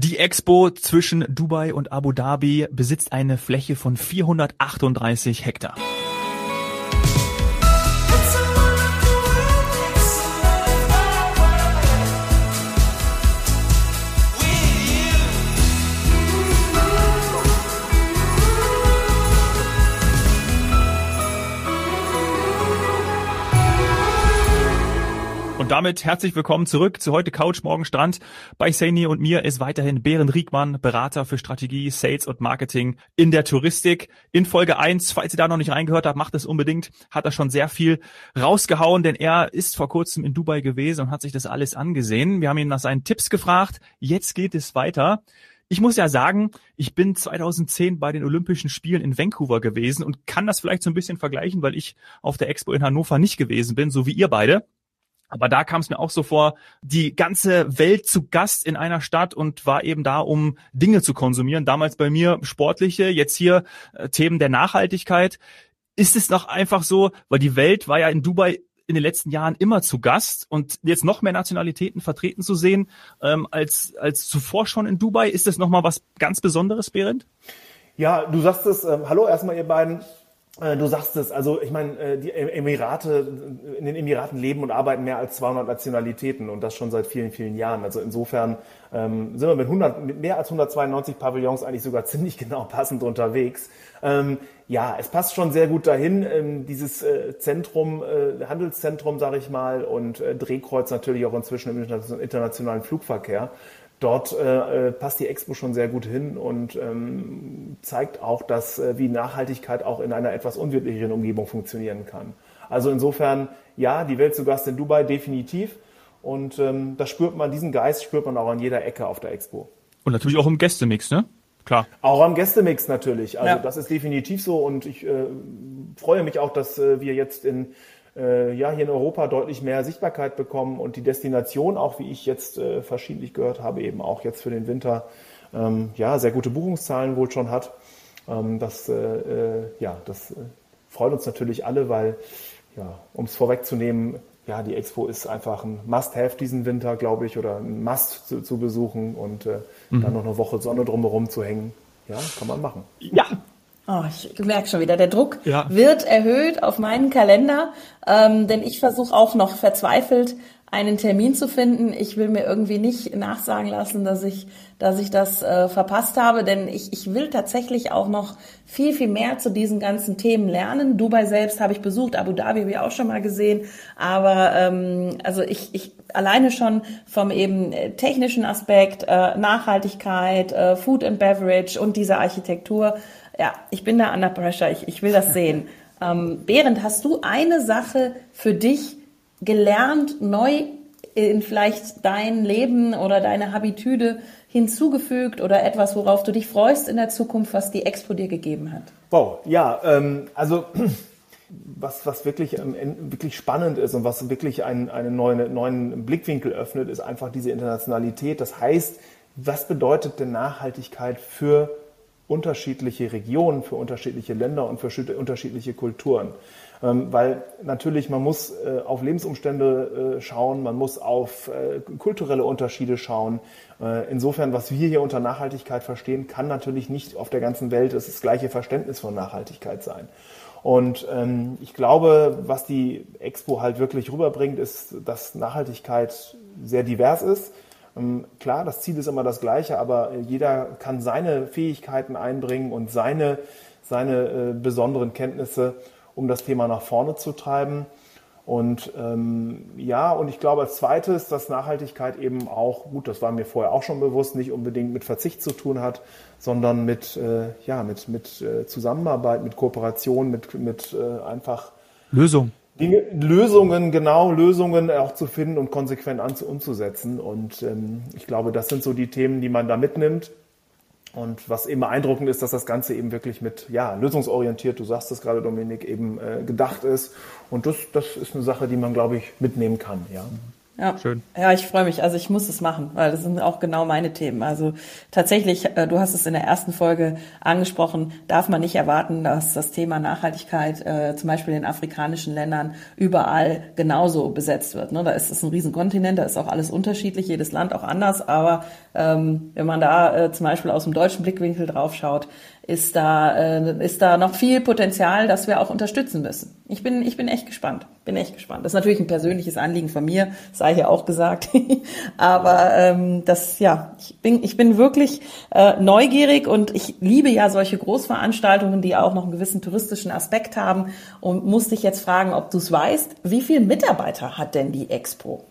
Die Expo zwischen Dubai und Abu Dhabi besitzt eine Fläche von 438 Hektar. Und damit herzlich willkommen zurück zu heute Couch Morgen Strand. Bei Saini und mir ist weiterhin Bären Riegmann, Berater für Strategie, Sales und Marketing in der Touristik. In Folge 1, falls ihr da noch nicht reingehört habt, macht es unbedingt, hat er schon sehr viel rausgehauen, denn er ist vor kurzem in Dubai gewesen und hat sich das alles angesehen. Wir haben ihn nach seinen Tipps gefragt. Jetzt geht es weiter. Ich muss ja sagen, ich bin 2010 bei den Olympischen Spielen in Vancouver gewesen und kann das vielleicht so ein bisschen vergleichen, weil ich auf der Expo in Hannover nicht gewesen bin, so wie ihr beide. Aber da kam es mir auch so vor, die ganze Welt zu Gast in einer Stadt und war eben da, um Dinge zu konsumieren. Damals bei mir sportliche, jetzt hier äh, Themen der Nachhaltigkeit. Ist es noch einfach so, weil die Welt war ja in Dubai in den letzten Jahren immer zu Gast und jetzt noch mehr Nationalitäten vertreten zu sehen ähm, als, als zuvor schon in Dubai, ist das nochmal was ganz Besonderes, Berend? Ja, du sagst es, ähm, hallo erstmal ihr beiden. Äh, du sagst es, also ich meine, äh, die Emirate, in den Emiraten leben und arbeiten mehr als 200 Nationalitäten und das schon seit vielen, vielen Jahren. Also insofern ähm, sind wir mit, 100, mit mehr als 192 Pavillons eigentlich sogar ziemlich genau passend unterwegs. Ähm, ja, es passt schon sehr gut dahin, ähm, dieses äh, Zentrum, äh, Handelszentrum, sage ich mal, und äh, Drehkreuz natürlich auch inzwischen im internationalen Flugverkehr. Dort äh, äh, passt die Expo schon sehr gut hin und ähm, zeigt auch, dass äh, wie Nachhaltigkeit auch in einer etwas unwirtlicheren Umgebung funktionieren kann. Also insofern, ja, die Welt zu Gast in Dubai definitiv. Und ähm, das spürt man, diesen Geist spürt man auch an jeder Ecke auf der Expo. Und natürlich auch im Gästemix, ne? Klar. Auch am Gästemix natürlich. Also ja. das ist definitiv so und ich äh, freue mich auch, dass äh, wir jetzt in äh, ja hier in Europa deutlich mehr Sichtbarkeit bekommen und die Destination auch, wie ich jetzt äh, verschiedentlich gehört habe, eben auch jetzt für den Winter ähm, ja sehr gute Buchungszahlen wohl schon hat. Ähm, das äh, äh ja das äh, freut uns natürlich alle, weil ja um es vorwegzunehmen, ja die Expo ist einfach ein Must-have diesen Winter, glaube ich, oder ein Must zu, zu besuchen und äh, mhm. dann noch eine Woche Sonne drumherum zu hängen. Ja, kann man machen. Ja, Oh, ich merke schon wieder, der Druck ja. wird erhöht auf meinen Kalender, ähm, denn ich versuche auch noch verzweifelt einen Termin zu finden. Ich will mir irgendwie nicht nachsagen lassen, dass ich, dass ich das äh, verpasst habe, denn ich, ich will tatsächlich auch noch viel, viel mehr zu diesen ganzen Themen lernen. Dubai selbst habe ich besucht, Abu Dhabi habe ich auch schon mal gesehen, aber ähm, also ich, ich alleine schon vom eben äh, technischen Aspekt, äh, Nachhaltigkeit, äh, Food and Beverage und diese Architektur ja, ich bin da under pressure. Ich, ich will das sehen. Ähm, Behrend, hast du eine Sache für dich gelernt, neu in vielleicht dein Leben oder deine Habitüde hinzugefügt oder etwas, worauf du dich freust in der Zukunft, was die Expo dir gegeben hat? Wow, ja, ähm, also was, was wirklich, ähm, wirklich spannend ist und was wirklich einen, einen neuen, neuen Blickwinkel öffnet, ist einfach diese Internationalität. Das heißt, was bedeutet denn Nachhaltigkeit für unterschiedliche Regionen, für unterschiedliche Länder und für unterschiedliche Kulturen. Ähm, weil natürlich man muss äh, auf Lebensumstände äh, schauen, man muss auf äh, kulturelle Unterschiede schauen. insofern, was wir hier unter Nachhaltigkeit verstehen, kann natürlich nicht auf der ganzen Welt das gleiche Verständnis von Nachhaltigkeit sein. Und ähm, ich glaube, was die Expo halt wirklich rüberbringt, ist, dass Nachhaltigkeit sehr divers ist klar, das Ziel ist immer das gleiche, aber jeder kann seine Fähigkeiten einbringen und seine, seine äh, besonderen Kenntnisse, um das Thema nach vorne zu treiben. Und ähm, ja, und ich glaube als zweites, dass Nachhaltigkeit eben auch, gut, das war mir vorher auch schon bewusst, nicht unbedingt mit Verzicht zu tun hat, sondern mit, äh, ja, mit, mit äh, Zusammenarbeit, mit Kooperation, mit, mit äh, einfach Lösung. Dinge, Lösungen, genau, Lösungen auch zu finden und konsequent an, umzusetzen. Und ähm, ich glaube, das sind so die Themen, die man da mitnimmt. Und was eben beeindruckend ist, dass das Ganze eben wirklich mit, ja, lösungsorientiert, du sagst es gerade, Dominik, eben äh, gedacht ist. Und das, das ist eine Sache, die man, glaube ich, mitnehmen kann, ja. Ja. Schön. Ja, ich freue mich. Also ich muss es machen, weil das sind auch genau meine Themen. Also tatsächlich, äh, du hast es in der ersten Folge angesprochen, darf man nicht erwarten, dass das Thema Nachhaltigkeit äh, zum Beispiel in afrikanischen Ländern überall genauso besetzt wird. Ne? Da ist es ein Riesenkontinent, da ist auch alles unterschiedlich, jedes Land auch anders. Aber ähm, wenn man da äh, zum Beispiel aus dem deutschen Blickwinkel drauf schaut, ist da, äh, ist da noch viel Potenzial, das wir auch unterstützen müssen. Ich bin, ich bin echt gespannt. Bin echt gespannt. Das ist natürlich ein persönliches Anliegen von mir, sei hier auch gesagt. Aber ähm, das, ja, ich bin, ich bin wirklich äh, neugierig und ich liebe ja solche Großveranstaltungen, die auch noch einen gewissen touristischen Aspekt haben und muss dich jetzt fragen, ob du es weißt, wie viele Mitarbeiter hat denn die Expo?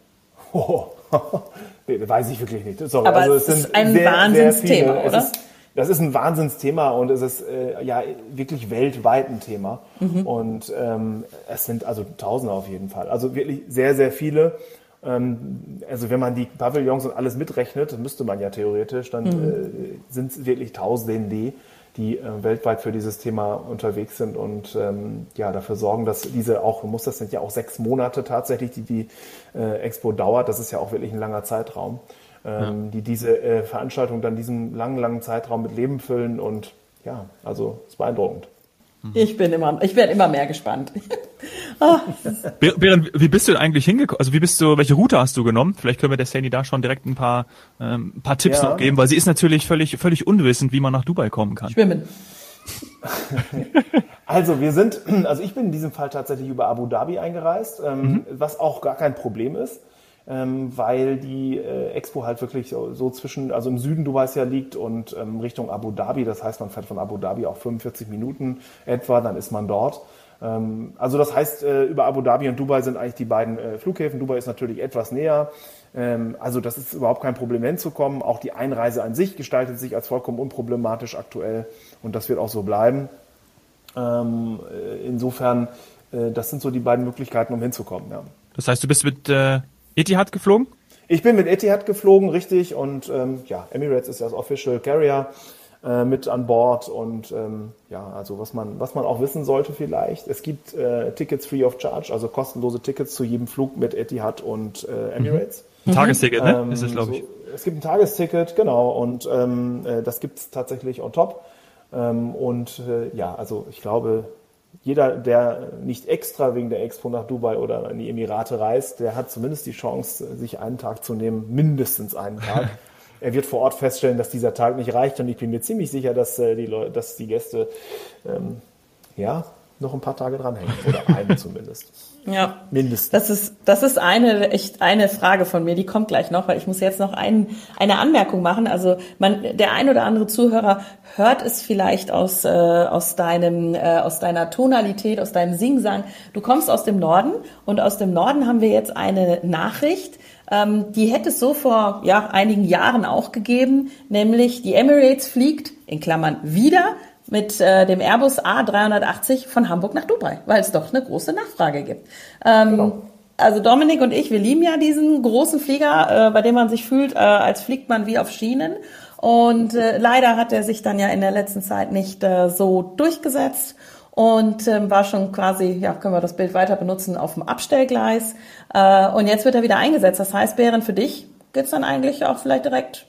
Oh, nee, weiß ich wirklich nicht. Sorry, Aber also es, es ist ein sehr, Wahnsinnsthema, sehr oder? Das ist ein Wahnsinnsthema und es ist äh, ja wirklich weltweit ein Thema. Mhm. Und ähm, es sind also Tausende auf jeden Fall. Also wirklich sehr, sehr viele. Ähm, also wenn man die Pavillons und alles mitrechnet, müsste man ja theoretisch, dann mhm. äh, sind es wirklich Tausende, die äh, weltweit für dieses Thema unterwegs sind und ähm, ja dafür sorgen, dass diese auch, muss das sind ja auch sechs Monate tatsächlich, die die äh, Expo dauert. Das ist ja auch wirklich ein langer Zeitraum ähm, ja. die diese äh, Veranstaltung dann diesen langen, langen Zeitraum mit Leben füllen und ja, also ist beeindruckend. Mhm. Ich bin immer, ich werde immer mehr gespannt. oh. Bären, wie bist du denn eigentlich hingekommen? Also wie bist du, welche Route hast du genommen? Vielleicht können wir der Sandy da schon direkt ein paar, ähm, ein paar Tipps ja. noch geben, weil sie ist natürlich völlig, völlig unwissend, wie man nach Dubai kommen kann. Schwimmen. also wir sind, also ich bin in diesem Fall tatsächlich über Abu Dhabi eingereist, ähm, mhm. was auch gar kein Problem ist ähm, weil die äh, Expo halt wirklich so, so, zwischen, also im Süden Dubais ja liegt und ähm, Richtung Abu Dhabi. Das heißt, man fährt von Abu Dhabi auch 45 Minuten etwa, dann ist man dort. Ähm, also das heißt, äh, über Abu Dhabi und Dubai sind eigentlich die beiden äh, Flughäfen. Dubai ist natürlich etwas näher. Ähm, also das ist überhaupt kein Problem hinzukommen. Auch die Einreise an sich gestaltet sich als vollkommen unproblematisch aktuell und das wird auch so bleiben. Ähm, äh, insofern, äh, das sind so die beiden Möglichkeiten, um hinzukommen. Ja. Das heißt, du bist mit äh, Etihad geflogen? Ich bin mit Etihad geflogen, richtig. Und ähm, ja, Emirates ist ja das Official Carrier äh, mit an Bord. Und ähm, ja, also was man, was man auch wissen sollte vielleicht, es gibt äh, Tickets free of charge, also kostenlose Tickets zu jedem Flug mit Etihad und äh, Emirates. Ein Tagesticket, ne? Ähm, ist es, glaube ich. So, es gibt ein Tagesticket, genau. Und ähm, äh, das gibt es tatsächlich on top. Ähm, und äh, ja, also ich glaube, jeder, der nicht extra wegen der Expo nach Dubai oder in die Emirate reist, der hat zumindest die Chance, sich einen Tag zu nehmen, mindestens einen Tag. er wird vor Ort feststellen, dass dieser Tag nicht reicht und ich bin mir ziemlich sicher, dass äh, die, Leute, dass die Gäste ähm, ja noch ein paar Tage dranhängen oder einen zumindest. Ja, mindestens. Das ist, das ist eine, echt eine Frage von mir, die kommt gleich noch, weil ich muss jetzt noch ein, eine Anmerkung machen. Also man, der ein oder andere Zuhörer hört es vielleicht aus, äh, aus deinem, äh, aus deiner Tonalität, aus deinem Singsang. Du kommst aus dem Norden und aus dem Norden haben wir jetzt eine Nachricht, ähm, die hätte es so vor ja, einigen Jahren auch gegeben, nämlich die Emirates fliegt in Klammern wieder mit äh, dem Airbus A380 von Hamburg nach Dubai, weil es doch eine große Nachfrage gibt. Ähm, genau. Also Dominik und ich, wir lieben ja diesen großen Flieger, äh, bei dem man sich fühlt, äh, als fliegt man wie auf Schienen. Und äh, leider hat er sich dann ja in der letzten Zeit nicht äh, so durchgesetzt und ähm, war schon quasi, ja, können wir das Bild weiter benutzen, auf dem Abstellgleis. Äh, und jetzt wird er wieder eingesetzt. Das heißt, Bären, für dich geht's dann eigentlich auch vielleicht direkt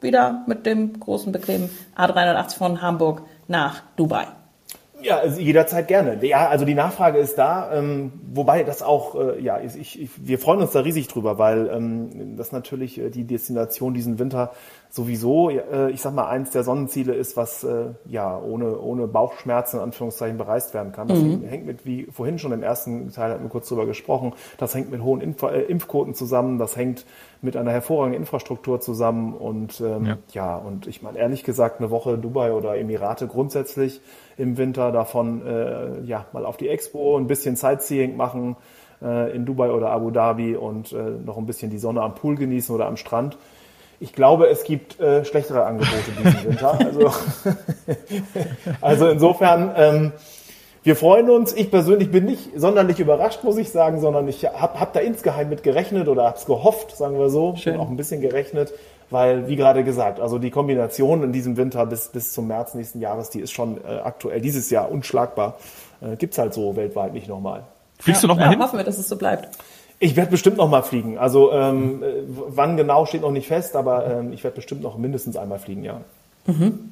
wieder mit dem großen, bequemen A380 von Hamburg nach Dubai. Ja, also jederzeit gerne. Ja, also die Nachfrage ist da, ähm, wobei das auch, äh, ja, ich, ich, wir freuen uns da riesig drüber, weil ähm, das natürlich äh, die Destination diesen Winter sowieso, äh, ich sag mal, eins der Sonnenziele ist, was äh, ja ohne, ohne Bauchschmerzen in Anführungszeichen bereist werden kann. Das mhm. hängt mit, wie vorhin schon im ersten Teil hatten wir kurz drüber gesprochen, das hängt mit hohen Impf äh, Impfquoten zusammen, das hängt mit einer hervorragenden Infrastruktur zusammen und ähm, ja. ja, und ich meine ehrlich gesagt, eine Woche Dubai oder Emirate grundsätzlich im Winter davon äh, ja mal auf die Expo, ein bisschen Sightseeing machen äh, in Dubai oder Abu Dhabi und äh, noch ein bisschen die Sonne am Pool genießen oder am Strand ich glaube, es gibt äh, schlechtere Angebote diesen Winter. Also, also insofern, ähm, wir freuen uns. Ich persönlich bin nicht sonderlich überrascht, muss ich sagen, sondern ich habe hab da insgeheim mit gerechnet oder habe es gehofft, sagen wir so. Schön. Bin auch ein bisschen gerechnet, weil, wie gerade gesagt, also die Kombination in diesem Winter bis, bis zum März nächsten Jahres, die ist schon äh, aktuell dieses Jahr unschlagbar. Äh, gibt's halt so weltweit nicht nochmal. Fliegst ja, du nochmal ja, hin? Hoffen wir, dass es so bleibt. Ich werde bestimmt noch mal fliegen. Also ähm, wann genau steht noch nicht fest, aber ähm, ich werde bestimmt noch mindestens einmal fliegen, ja. Mhm.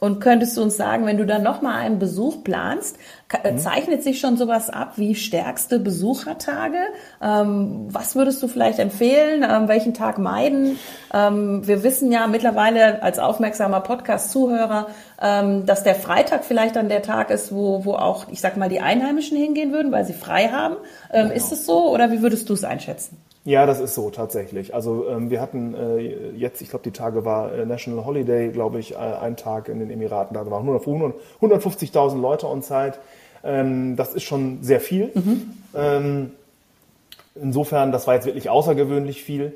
Und könntest du uns sagen, wenn du dann nochmal einen Besuch planst, äh, mhm. zeichnet sich schon sowas ab wie stärkste Besuchertage? Ähm, was würdest du vielleicht empfehlen? Ähm, welchen Tag meiden? Ähm, wir wissen ja mittlerweile als aufmerksamer Podcast-Zuhörer, ähm, dass der Freitag vielleicht dann der Tag ist, wo, wo auch, ich sag mal, die Einheimischen hingehen würden, weil sie frei haben. Ähm, genau. Ist es so oder wie würdest du es einschätzen? Ja, das ist so tatsächlich. Also ähm, wir hatten äh, jetzt, ich glaube, die Tage war äh, National Holiday, glaube ich, äh, ein Tag in den Emiraten. Da waren 150.000 Leute on Zeit. Ähm, das ist schon sehr viel. Mhm. Ähm, insofern, das war jetzt wirklich außergewöhnlich viel.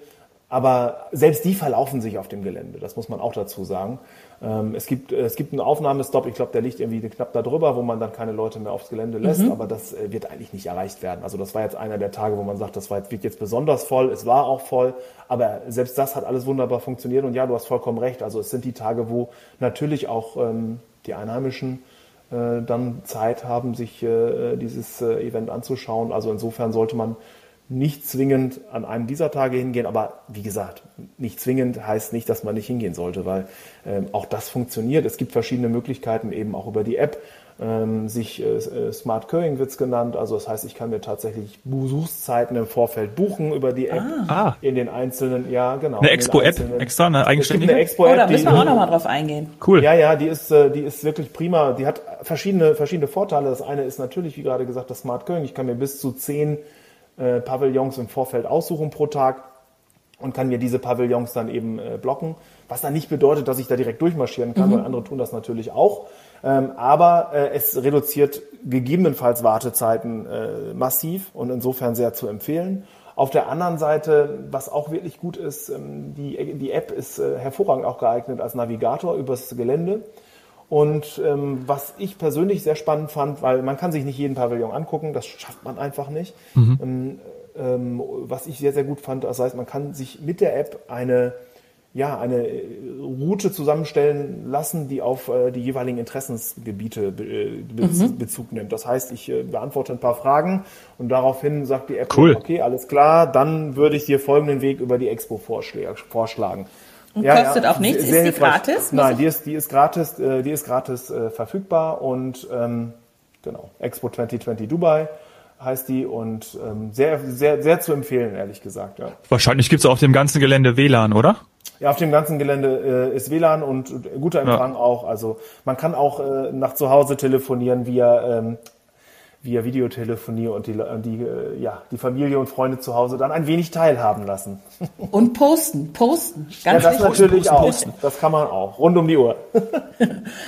Aber selbst die verlaufen sich auf dem Gelände. Das muss man auch dazu sagen. Ähm, es, gibt, es gibt einen Aufnahmestopp, ich glaube, der liegt irgendwie knapp da drüber, wo man dann keine Leute mehr aufs Gelände lässt, mhm. aber das äh, wird eigentlich nicht erreicht werden. Also das war jetzt einer der Tage, wo man sagt, das war jetzt, wird jetzt besonders voll, es war auch voll, aber selbst das hat alles wunderbar funktioniert und ja, du hast vollkommen recht. Also es sind die Tage, wo natürlich auch ähm, die Einheimischen äh, dann Zeit haben, sich äh, dieses äh, Event anzuschauen. Also insofern sollte man nicht zwingend an einem dieser Tage hingehen, aber wie gesagt, nicht zwingend heißt nicht, dass man nicht hingehen sollte, weil ähm, auch das funktioniert. Es gibt verschiedene Möglichkeiten, eben auch über die App, ähm, sich äh, äh Smart Curring wird's genannt. Also das heißt, ich kann mir tatsächlich Besuchszeiten im Vorfeld buchen über die App ah. ah. in den einzelnen, ja genau. Eine Expo-App extra, eine eigenständige? Eine Expo-App. Oh, da müssen wir auch nochmal drauf eingehen. Cool. Ja, ja, die ist, äh, die ist wirklich prima. Die hat verschiedene, verschiedene Vorteile. Das eine ist natürlich, wie gerade gesagt, das Smart Curring. Ich kann mir bis zu zehn äh, Pavillons im Vorfeld aussuchen pro Tag und kann mir diese Pavillons dann eben äh, blocken. Was dann nicht bedeutet, dass ich da direkt durchmarschieren kann, mhm. weil andere tun das natürlich auch. Ähm, aber äh, es reduziert gegebenenfalls Wartezeiten äh, massiv und insofern sehr zu empfehlen. Auf der anderen Seite, was auch wirklich gut ist, ähm, die, die App ist äh, hervorragend auch geeignet als Navigator übers Gelände. Und ähm, was ich persönlich sehr spannend fand, weil man kann sich nicht jeden Pavillon angucken, das schafft man einfach nicht. Mhm. Ähm, ähm, was ich sehr, sehr gut fand, das heißt, man kann sich mit der App eine, ja, eine Route zusammenstellen lassen, die auf äh, die jeweiligen Interessensgebiete be äh, be mhm. Bezug nimmt. Das heißt, ich äh, beantworte ein paar Fragen und daraufhin sagt die App, cool. okay, alles klar, dann würde ich dir folgenden Weg über die Expo vorschlagen. Und ja, kostet ja, auch nichts? Ist die gratis? Nein, die ist, die ist gratis, äh, die ist gratis äh, verfügbar und ähm, genau, Expo 2020 Dubai heißt die und ähm, sehr, sehr, sehr zu empfehlen, ehrlich gesagt. Ja. Wahrscheinlich gibt's auf dem ganzen Gelände WLAN, oder? Ja, auf dem ganzen Gelände äh, ist WLAN und guter Empfang ja. auch. Also man kann auch äh, nach zu Hause telefonieren via ähm, via Videotelefonie und die, die, äh, ja, die Familie und Freunde zu Hause dann ein wenig teilhaben lassen. Und posten, posten. Ganz ja, das wichtig. natürlich posten, auch. Posten. Das kann man auch. Rund um die Uhr.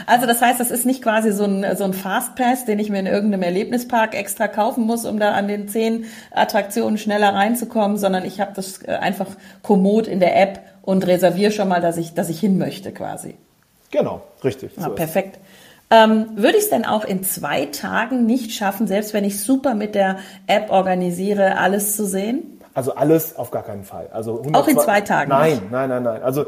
Also das heißt, das ist nicht quasi so ein, so ein Fastpass, den ich mir in irgendeinem Erlebnispark extra kaufen muss, um da an den zehn Attraktionen schneller reinzukommen, sondern ich habe das äh, einfach kommod in der App und reserviere schon mal, dass ich, dass ich hin möchte quasi. Genau, richtig. Ja, so perfekt. Ähm, würde ich es denn auch in zwei Tagen nicht schaffen, selbst wenn ich super mit der App organisiere, alles zu sehen? Also alles auf gar keinen Fall. Also auch in zwei Tagen? Nein, nein, nein, nein. Also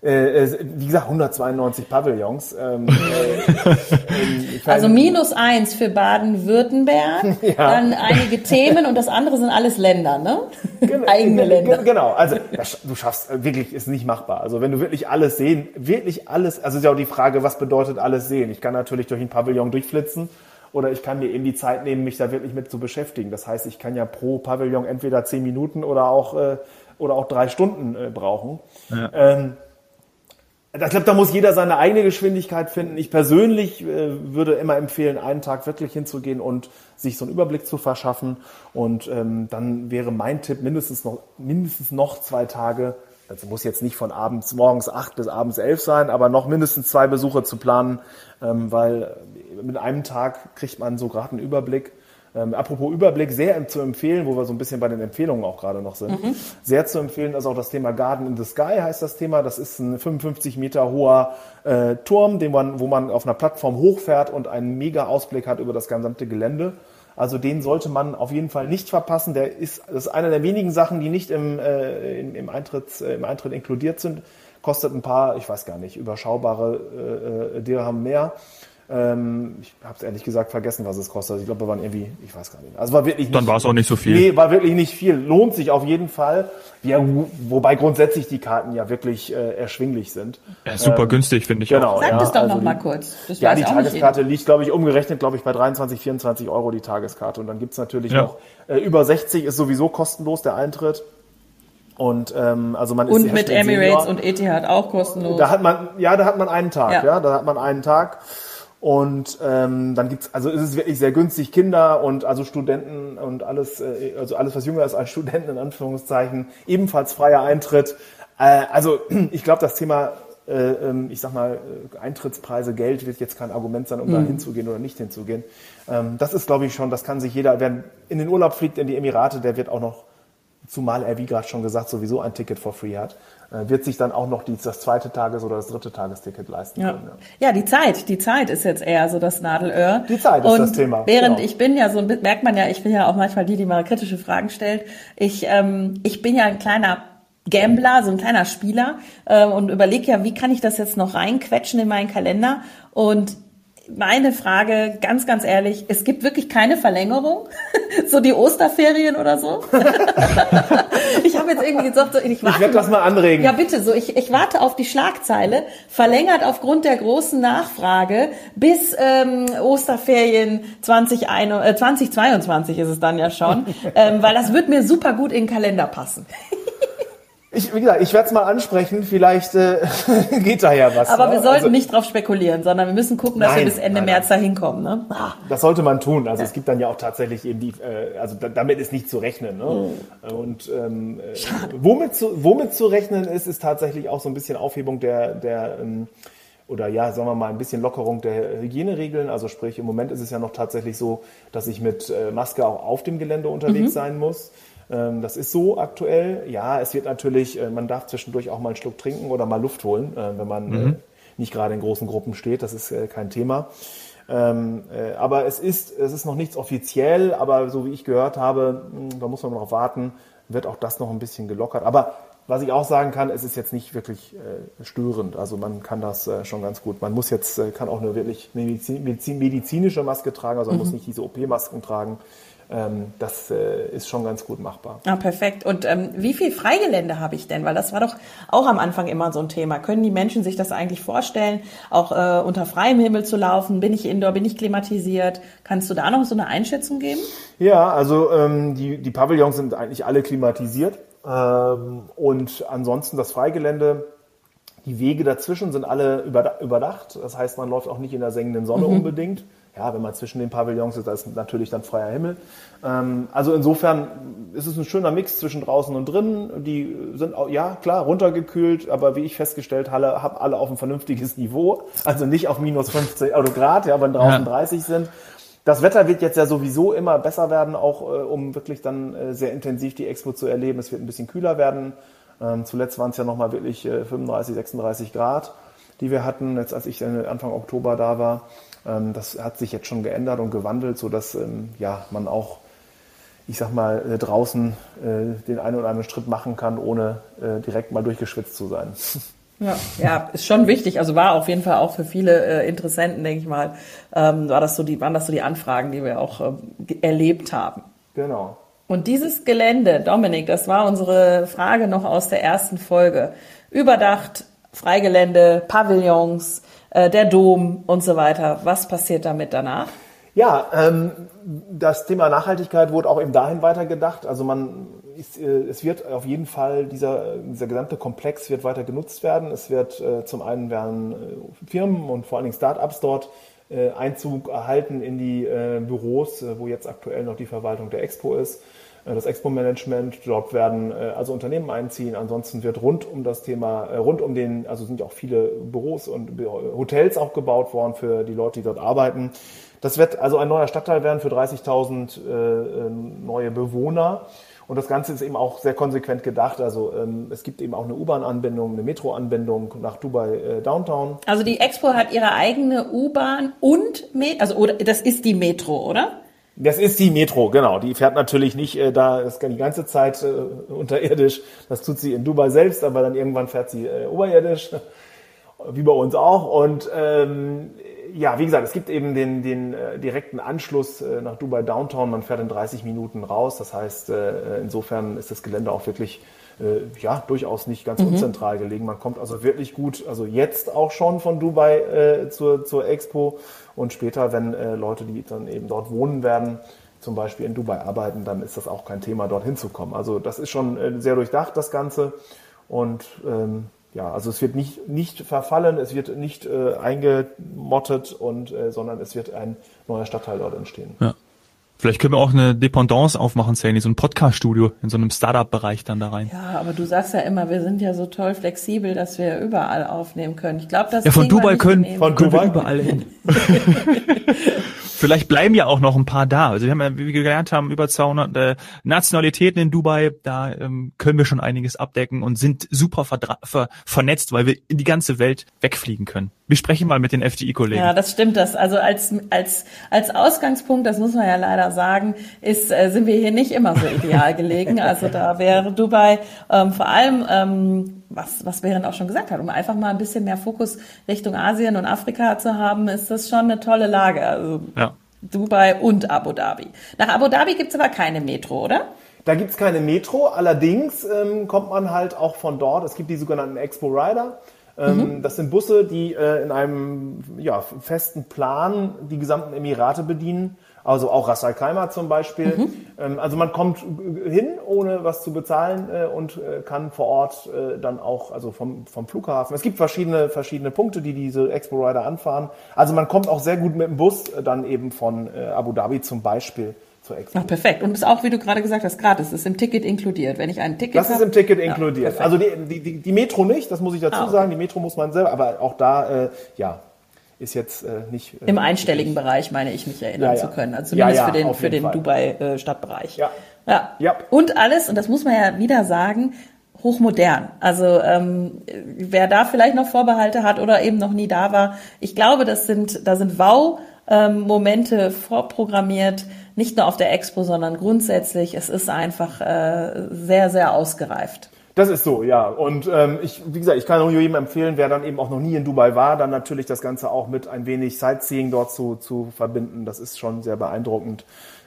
äh, äh, wie gesagt, 192 Pavillons. Ähm, äh, also minus eins für Baden-Württemberg, ja. dann einige Themen und das andere sind alles Länder, ne? Genau, Eigene Länder. Genau, also das, du schaffst äh, wirklich, ist nicht machbar. Also wenn du wirklich alles sehen, wirklich alles, also ist ja auch die Frage, was bedeutet alles sehen? Ich kann natürlich durch ein Pavillon durchflitzen oder ich kann mir eben die Zeit nehmen, mich da wirklich mit zu beschäftigen. Das heißt, ich kann ja pro Pavillon entweder zehn Minuten oder auch, äh, oder auch drei Stunden äh, brauchen. Ja. Ähm, ich glaube, da muss jeder seine eigene Geschwindigkeit finden. Ich persönlich äh, würde immer empfehlen, einen Tag wirklich hinzugehen und sich so einen Überblick zu verschaffen. Und ähm, dann wäre mein Tipp mindestens noch, mindestens noch zwei Tage. Also muss jetzt nicht von abends morgens acht bis abends elf sein, aber noch mindestens zwei Besuche zu planen, ähm, weil mit einem Tag kriegt man so gerade einen Überblick. Ähm, apropos Überblick, sehr zu empfehlen, wo wir so ein bisschen bei den Empfehlungen auch gerade noch sind. Mhm. Sehr zu empfehlen ist auch das Thema Garden in the Sky heißt das Thema. Das ist ein 55 Meter hoher äh, Turm, den man, wo man auf einer Plattform hochfährt und einen mega Ausblick hat über das gesamte Gelände. Also den sollte man auf jeden Fall nicht verpassen. Der ist, das ist eine der wenigen Sachen, die nicht im, äh, im, im, Eintritt, äh, im Eintritt inkludiert sind. Kostet ein paar, ich weiß gar nicht, überschaubare äh, äh Dirham mehr. Ähm, ich habe es ehrlich gesagt vergessen, was es kostet. Also ich glaube, wir waren irgendwie, ich weiß gar nicht. Also war wirklich nicht, Dann war es auch nicht so viel. Nee, war wirklich nicht viel. Lohnt sich auf jeden Fall. Ja, wobei grundsätzlich die Karten ja wirklich äh, erschwinglich sind. Ja, super ähm, günstig, finde ich genau, auch. Sag ja, das doch also noch mal kurz. Das ja, die Tageskarte liegt, glaube ich, umgerechnet, glaube ich, bei 23, 24 Euro die Tageskarte. Und dann gibt's natürlich ja. noch äh, über 60 ist sowieso kostenlos der Eintritt. Und ähm, also man und ist mit Emirates Senior. und Etihad auch kostenlos. Da hat man ja, da hat man einen Tag, ja, ja da hat man einen Tag. Und ähm, dann gibt's, also ist es wirklich sehr günstig, Kinder und also Studenten und alles, äh, also alles, was jünger ist als Studenten in Anführungszeichen, ebenfalls freier Eintritt. Äh, also ich glaube, das Thema, äh, ähm, ich sag mal, äh, Eintrittspreise, Geld wird jetzt kein Argument sein, um mhm. da hinzugehen oder nicht hinzugehen. Ähm, das ist, glaube ich, schon, das kann sich jeder, wer in den Urlaub fliegt, in die Emirate, der wird auch noch, zumal er, wie gerade schon gesagt, sowieso ein Ticket for free hat. Äh, wird sich dann auch noch die, das zweite Tages- oder das dritte Tagesticket leisten ja. können. Ja. ja, die Zeit, die Zeit ist jetzt eher so das Nadelöhr. Die Zeit ist und das Thema. Während genau. ich bin ja so, merkt man ja, ich bin ja auch manchmal die, die mal kritische Fragen stellt. Ich, ähm, ich bin ja ein kleiner Gambler, so ein kleiner Spieler äh, und überlege ja, wie kann ich das jetzt noch reinquetschen in meinen Kalender und meine Frage, ganz, ganz ehrlich, es gibt wirklich keine Verlängerung? so die Osterferien oder so? ich habe jetzt irgendwie gesagt, so, ich warte. Ich werde das mal anregen. Ja, bitte, so, ich, ich warte auf die Schlagzeile, verlängert aufgrund der großen Nachfrage bis ähm, Osterferien 20, äh, 2022 ist es dann ja schon, ähm, weil das wird mir super gut in den Kalender passen. Ich, wie gesagt, ich werde es mal ansprechen, vielleicht äh, geht da ja was. Aber ne? wir sollten also, nicht drauf spekulieren, sondern wir müssen gucken, dass nein, wir bis Ende nein, März da hinkommen. Ne? Ah. Das sollte man tun. Also ja. es gibt dann ja auch tatsächlich eben die, äh, also damit ist nicht zu rechnen. Ne? Mhm. Und ähm, äh, womit, zu, womit zu rechnen ist, ist tatsächlich auch so ein bisschen Aufhebung der, der ähm, oder ja, sagen wir mal, ein bisschen Lockerung der Hygieneregeln. Also sprich, im Moment ist es ja noch tatsächlich so, dass ich mit äh, Maske auch auf dem Gelände unterwegs mhm. sein muss. Ähm, das ist so aktuell. Ja, es wird natürlich, äh, man darf zwischendurch auch mal einen Schluck trinken oder mal Luft holen, äh, wenn man mhm. Äh, nicht gerade in großen Gruppen steht. Das ist kein Thema. Ähm, aber es ist, es ist noch nichts offiziell, aber so wie ich gehört habe, hm, da muss man noch warten, wird auch das noch ein bisschen gelockert. Aber was ich auch sagen kann, es ist jetzt nicht wirklich äh, störend. Also man kann das äh, schon ganz gut. Man muss jetzt, äh, kann auch eine wirklich Medizin, medizinische Maske tragen, also man mhm. muss nicht diese OP-Masken tragen. Ähm, das äh, ist schon ganz gut machbar. Ah, perfekt. Und ähm, wie viel Freigelände habe ich denn? Weil das war doch auch am Anfang immer so ein Thema. Können die Menschen sich das eigentlich vorstellen, auch äh, unter freiem Himmel zu laufen? Bin ich indoor, bin ich klimatisiert? Kannst du da noch so eine Einschätzung geben? Ja, also ähm, die, die Pavillons sind eigentlich alle klimatisiert. Ähm, und ansonsten das Freigelände die Wege dazwischen sind alle überdacht. Das heißt, man läuft auch nicht in der sengenden Sonne mhm. unbedingt ja, wenn man zwischen den Pavillons ist, da ist natürlich dann freier Himmel. Ähm, also insofern ist es ein schöner Mix zwischen draußen und drinnen. Die sind auch, ja klar, runtergekühlt, aber wie ich festgestellt habe, haben alle auf ein vernünftiges Niveau. Also nicht auf minus 15 Grad, ja, wenn draußen ja. 30 sind. Das Wetter wird jetzt ja sowieso immer besser werden, auch äh, um wirklich dann äh, sehr intensiv die Expo zu erleben. Es wird ein bisschen kühler werden. Ähm, zuletzt waren es ja nochmal wirklich äh, 35, 36 Grad, die wir hatten, jetzt als ich Anfang Oktober da war. Ähm, das hat sich jetzt schon geändert und gewandelt, sodass ähm, ja, man auch, ich sag mal, äh, draußen äh, den einen oder anderen Schritt machen kann, ohne äh, direkt mal durchgeschwitzt zu sein. Ja, ja, ist schon wichtig. Also war auf jeden Fall auch für viele äh, Interessenten, denke ich mal, ähm, war das so die, waren das so die Anfragen, die wir auch ähm, erlebt haben. Genau. Und dieses Gelände, Dominik, das war unsere Frage noch aus der ersten Folge. Überdacht, Freigelände, Pavillons, äh, der Dom und so weiter. Was passiert damit danach? Ja, ähm, das Thema Nachhaltigkeit wurde auch eben dahin weitergedacht. Also man, ist, äh, es wird auf jeden Fall dieser, dieser gesamte Komplex wird weiter genutzt werden. Es wird äh, zum einen werden äh, Firmen und vor allen Dingen Startups dort äh, Einzug erhalten in die Büros, wo jetzt aktuell noch die Verwaltung der Expo ist. Äh, das Expo-Management. Dort werden äh, also Unternehmen einziehen. Ansonsten wird rund um das Thema, äh, rund um den, also sind ja auch viele Büros und Hotels auch gebaut worden für die Leute, die dort arbeiten. Das wird also ein neuer Stadtteil werden für 30.000 neue Bewohner. Und das Ganze ist eben auch sehr konsequent gedacht. Also ähm, es gibt eben auch eine U-Bahn-Anbindung, eine Metro-Anbindung nach Dubai äh, Downtown. Also die Expo hat ihre eigene U-Bahn und Metro, also oder das ist die Metro, oder? Das ist die Metro, genau. Die fährt natürlich nicht äh, da das die ganze Zeit äh, unterirdisch. Das tut sie in Dubai selbst, aber dann irgendwann fährt sie äh, oberirdisch. wie bei uns auch. Und ähm, ja, wie gesagt, es gibt eben den, den äh, direkten Anschluss äh, nach Dubai Downtown. Man fährt in 30 Minuten raus. Das heißt, äh, insofern ist das Gelände auch wirklich äh, ja durchaus nicht ganz mhm. unzentral gelegen. Man kommt also wirklich gut, also jetzt auch schon von Dubai äh, zur, zur Expo und später, wenn äh, Leute, die dann eben dort wohnen werden, zum Beispiel in Dubai arbeiten, dann ist das auch kein Thema, dort hinzukommen. Also das ist schon äh, sehr durchdacht, das Ganze. Und ähm, ja, also es wird nicht, nicht verfallen, es wird nicht äh, eingemottet, und, äh, sondern es wird ein neuer Stadtteil dort entstehen. Ja. Vielleicht können wir auch eine Dependance aufmachen, Sani, so ein Podcast-Studio in so einem Startup-Bereich dann da rein. Ja, aber du sagst ja immer, wir sind ja so toll flexibel, dass wir überall aufnehmen können. Ich glaube, das Ja, von Dubai können, von Dubai überall hin. Vielleicht bleiben ja auch noch ein paar da. Also wir haben ja, wie wir gelernt haben, über 200 äh, Nationalitäten in Dubai. Da ähm, können wir schon einiges abdecken und sind super ver vernetzt, weil wir in die ganze Welt wegfliegen können. Wir sprechen mal mit den FDI-Kollegen. Ja, das stimmt. Das also als als als Ausgangspunkt, das muss man ja leider sagen, ist äh, sind wir hier nicht immer so ideal gelegen. Also da wäre Dubai ähm, vor allem ähm, was, was Behrendt auch schon gesagt hat, um einfach mal ein bisschen mehr Fokus Richtung Asien und Afrika zu haben, ist das schon eine tolle Lage. Also ja. Dubai und Abu Dhabi. Nach Abu Dhabi gibt's aber keine Metro, oder? Da gibt's keine Metro, allerdings ähm, kommt man halt auch von dort. Es gibt die sogenannten Expo Rider. Ähm, mhm. Das sind Busse, die äh, in einem ja, festen Plan die gesamten Emirate bedienen also auch Ras Al Khaimah zum Beispiel. Mhm. Ähm, also man kommt hin, ohne was zu bezahlen äh, und äh, kann vor Ort äh, dann auch, also vom, vom Flughafen. Es gibt verschiedene, verschiedene Punkte, die diese Expo Rider anfahren. Also man kommt auch sehr gut mit dem Bus dann eben von Abu Dhabi zum Beispiel zur Expo. Ach, perfekt. Und ist auch, wie du gerade gesagt hast, gratis. Ist im Ticket inkludiert. Wenn ich ein Ticket Das ist im Ticket inkludiert. Ja, also die, die, die Metro nicht, das muss ich dazu ah, okay. sagen. Die Metro muss man selber, aber auch da, äh, ja, ist jetzt äh, nicht. Äh, Im einstelligen nicht, Bereich meine ich mich erinnern ja, ja. zu können. Also zumindest ja, für den, für den Dubai-Stadtbereich. ja. ja. Ja. Und alles, und das muss man ja wieder sagen, hochmodern. Also ähm, wer da vielleicht noch Vorbehalte hat oder eben noch nie da war, ich glaube, das sind, da sind Wow-Momente ähm, vorprogrammiert, nicht nur auf der Expo, sondern grundsätzlich. Es ist einfach äh, sehr, sehr ausgereift. Das ist so, ja. Und ähm, ich, wie gesagt, ich kann nur jedem empfehlen, wer dann eben auch noch nie in Dubai war, dann natürlich das Ganze auch mit ein wenig Sightseeing dort zu, zu verbinden. Das ist schon sehr beeindruckend.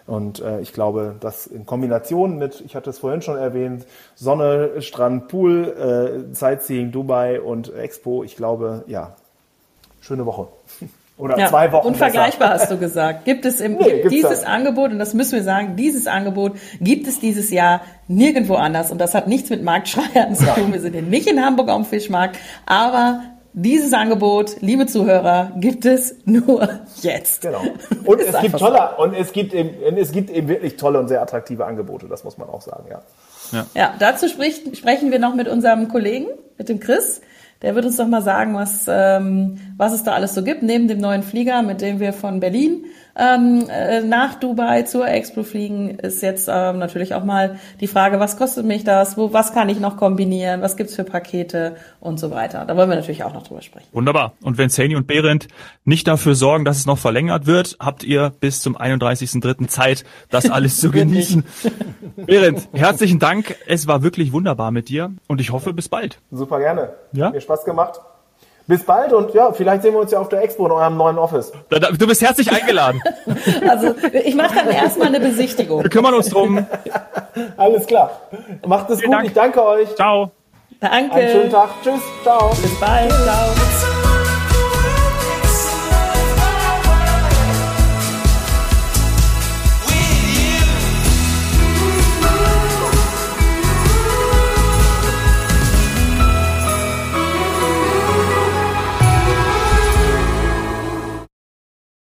Und äh, ich glaube, dass in Kombination mit, ich hatte es vorhin schon erwähnt, Sonne, Strand, Pool, äh, Sightseeing, Dubai und Expo, ich glaube, ja, schöne Woche. Oder ja, zwei Wochen. Unvergleichbar besser. hast du gesagt. Gibt es im, nee, dieses Angebot, und das müssen wir sagen, dieses Angebot gibt es dieses Jahr nirgendwo anders. Und das hat nichts mit Marktschreiern zu tun. Wir sind hier nicht in Hamburg am Fischmarkt. Aber dieses Angebot, liebe Zuhörer, gibt es nur jetzt. Genau. Und es gibt tolle, und es gibt eben, es gibt eben wirklich tolle und sehr attraktive Angebote. Das muss man auch sagen, ja. Ja, ja dazu spricht, sprechen wir noch mit unserem Kollegen, mit dem Chris. Der wird uns doch mal sagen, was, ähm, was es da alles so gibt, neben dem neuen Flieger, mit dem wir von Berlin ähm, äh, nach Dubai zur Expo fliegen, ist jetzt ähm, natürlich auch mal die Frage, was kostet mich das, wo, was kann ich noch kombinieren, was gibt's für Pakete und so weiter. Da wollen wir natürlich auch noch drüber sprechen. Wunderbar. Und wenn Sani und Behrendt nicht dafür sorgen, dass es noch verlängert wird, habt ihr bis zum 31.03. Zeit, das alles zu genießen. Behrendt, herzlichen Dank. Es war wirklich wunderbar mit dir und ich hoffe, bis bald. Super gerne. Ja? Mir Spaß gemacht. Bis bald und ja, vielleicht sehen wir uns ja auf der Expo in eurem neuen Office. Du bist herzlich eingeladen. Also ich mache dann erstmal eine Besichtigung. Wir kümmern uns drum. Alles klar. Macht es Vielen gut. Dank. Ich danke euch. Ciao. Danke. Einen schönen Tag. Tschüss. Ciao. Bis bald. Ciao.